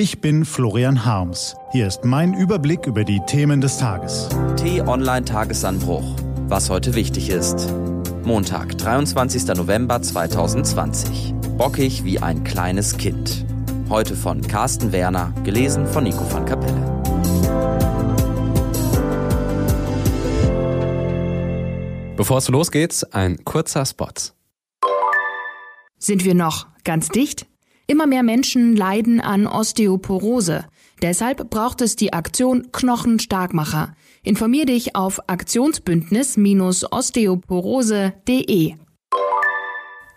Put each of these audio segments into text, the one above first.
Ich bin Florian Harms. Hier ist mein Überblick über die Themen des Tages. T-Online Tagesanbruch. Was heute wichtig ist. Montag, 23. November 2020. Bockig wie ein kleines Kind. Heute von Carsten Werner, gelesen von Nico van Kapelle. Bevor es losgeht, ein kurzer Spot. Sind wir noch ganz dicht? Immer mehr Menschen leiden an Osteoporose. Deshalb braucht es die Aktion Knochenstarkmacher. Informier dich auf aktionsbündnis-osteoporose.de.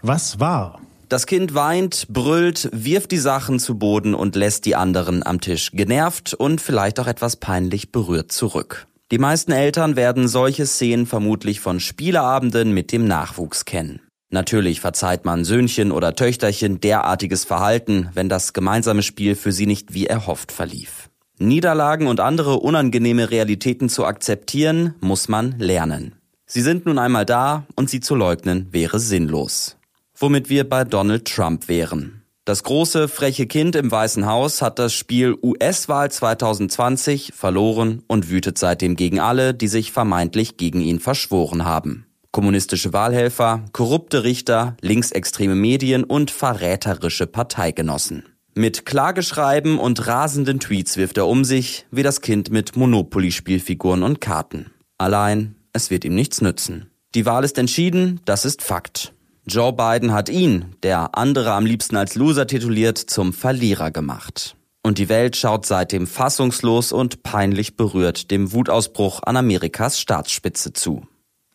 Was war? Das Kind weint, brüllt, wirft die Sachen zu Boden und lässt die anderen am Tisch genervt und vielleicht auch etwas peinlich berührt zurück. Die meisten Eltern werden solche Szenen vermutlich von Spieleabenden mit dem Nachwuchs kennen. Natürlich verzeiht man Söhnchen oder Töchterchen derartiges Verhalten, wenn das gemeinsame Spiel für sie nicht wie erhofft verlief. Niederlagen und andere unangenehme Realitäten zu akzeptieren, muss man lernen. Sie sind nun einmal da und sie zu leugnen wäre sinnlos. Womit wir bei Donald Trump wären. Das große, freche Kind im Weißen Haus hat das Spiel US-Wahl 2020 verloren und wütet seitdem gegen alle, die sich vermeintlich gegen ihn verschworen haben. Kommunistische Wahlhelfer, korrupte Richter, linksextreme Medien und verräterische Parteigenossen. Mit Klageschreiben und rasenden Tweets wirft er um sich, wie das Kind mit Monopoly-Spielfiguren und Karten. Allein, es wird ihm nichts nützen. Die Wahl ist entschieden, das ist Fakt. Joe Biden hat ihn, der andere am liebsten als Loser tituliert, zum Verlierer gemacht. Und die Welt schaut seitdem fassungslos und peinlich berührt dem Wutausbruch an Amerikas Staatsspitze zu.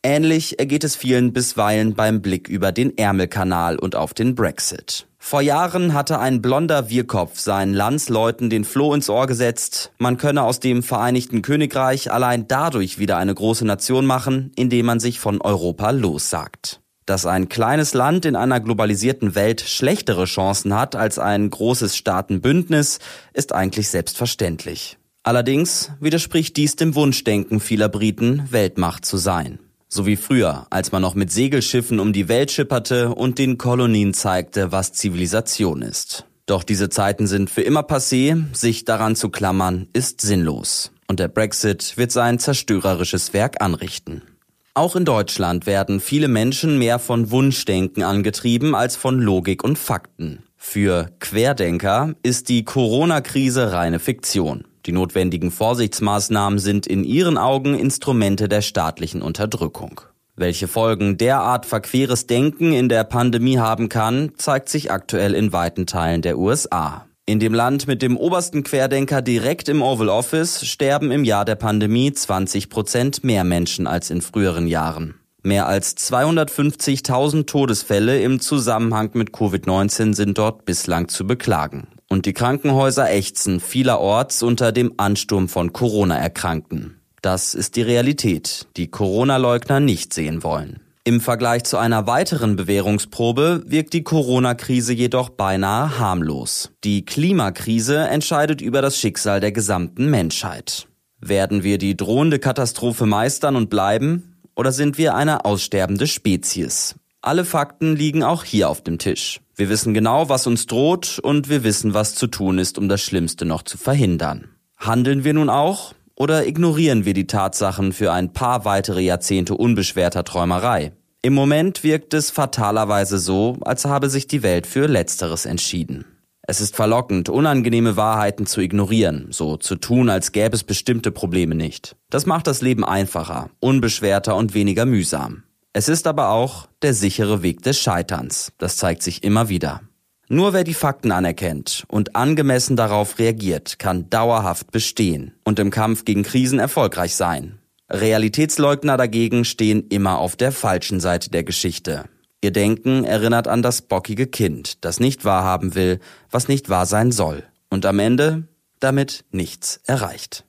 Ähnlich ergeht es vielen bisweilen beim Blick über den Ärmelkanal und auf den Brexit. Vor Jahren hatte ein blonder Wirkopf seinen Landsleuten den Floh ins Ohr gesetzt, man könne aus dem Vereinigten Königreich allein dadurch wieder eine große Nation machen, indem man sich von Europa lossagt. Dass ein kleines Land in einer globalisierten Welt schlechtere Chancen hat als ein großes Staatenbündnis, ist eigentlich selbstverständlich. Allerdings widerspricht dies dem Wunschdenken vieler Briten, Weltmacht zu sein. So wie früher, als man noch mit Segelschiffen um die Welt schipperte und den Kolonien zeigte, was Zivilisation ist. Doch diese Zeiten sind für immer passé, sich daran zu klammern, ist sinnlos. Und der Brexit wird sein zerstörerisches Werk anrichten. Auch in Deutschland werden viele Menschen mehr von Wunschdenken angetrieben als von Logik und Fakten. Für Querdenker ist die Corona-Krise reine Fiktion. Die notwendigen Vorsichtsmaßnahmen sind in ihren Augen Instrumente der staatlichen Unterdrückung. Welche Folgen derart verqueres Denken in der Pandemie haben kann, zeigt sich aktuell in weiten Teilen der USA. In dem Land mit dem obersten Querdenker direkt im Oval Office sterben im Jahr der Pandemie 20 Prozent mehr Menschen als in früheren Jahren. Mehr als 250.000 Todesfälle im Zusammenhang mit Covid-19 sind dort bislang zu beklagen. Und die Krankenhäuser ächzen vielerorts unter dem Ansturm von Corona-Erkrankten. Das ist die Realität, die Corona-Leugner nicht sehen wollen. Im Vergleich zu einer weiteren Bewährungsprobe wirkt die Corona-Krise jedoch beinahe harmlos. Die Klimakrise entscheidet über das Schicksal der gesamten Menschheit. Werden wir die drohende Katastrophe meistern und bleiben? Oder sind wir eine aussterbende Spezies? Alle Fakten liegen auch hier auf dem Tisch. Wir wissen genau, was uns droht und wir wissen, was zu tun ist, um das Schlimmste noch zu verhindern. Handeln wir nun auch? Oder ignorieren wir die Tatsachen für ein paar weitere Jahrzehnte unbeschwerter Träumerei? Im Moment wirkt es fatalerweise so, als habe sich die Welt für Letzteres entschieden. Es ist verlockend, unangenehme Wahrheiten zu ignorieren, so zu tun, als gäbe es bestimmte Probleme nicht. Das macht das Leben einfacher, unbeschwerter und weniger mühsam. Es ist aber auch der sichere Weg des Scheiterns. Das zeigt sich immer wieder. Nur wer die Fakten anerkennt und angemessen darauf reagiert, kann dauerhaft bestehen und im Kampf gegen Krisen erfolgreich sein. Realitätsleugner dagegen stehen immer auf der falschen Seite der Geschichte. Ihr Denken erinnert an das bockige Kind, das nicht wahrhaben will, was nicht wahr sein soll und am Ende damit nichts erreicht.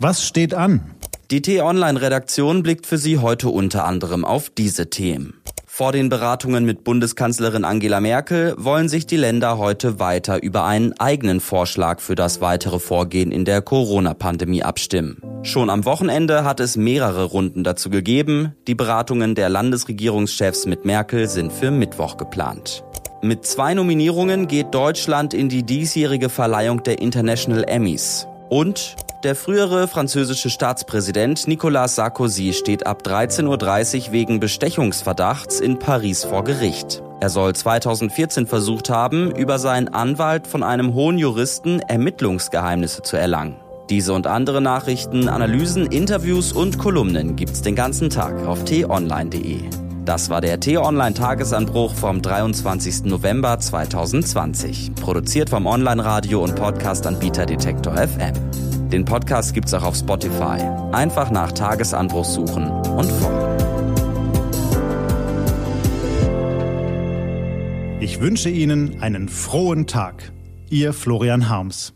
Was steht an? Die T-Online-Redaktion blickt für Sie heute unter anderem auf diese Themen. Vor den Beratungen mit Bundeskanzlerin Angela Merkel wollen sich die Länder heute weiter über einen eigenen Vorschlag für das weitere Vorgehen in der Corona-Pandemie abstimmen. Schon am Wochenende hat es mehrere Runden dazu gegeben. Die Beratungen der Landesregierungschefs mit Merkel sind für Mittwoch geplant. Mit zwei Nominierungen geht Deutschland in die diesjährige Verleihung der International Emmys. Und der frühere französische Staatspräsident Nicolas Sarkozy steht ab 13.30 Uhr wegen Bestechungsverdachts in Paris vor Gericht. Er soll 2014 versucht haben, über seinen Anwalt von einem hohen Juristen Ermittlungsgeheimnisse zu erlangen. Diese und andere Nachrichten, Analysen, Interviews und Kolumnen gibt's den ganzen Tag auf t-online.de. Das war der T-Online-Tagesanbruch vom 23. November 2020. Produziert vom Online-Radio- und Podcast-Anbieter Detektor FM. Den Podcast gibt's auch auf Spotify. Einfach nach Tagesanbruch suchen und folgen. Ich wünsche Ihnen einen frohen Tag. Ihr Florian Harms.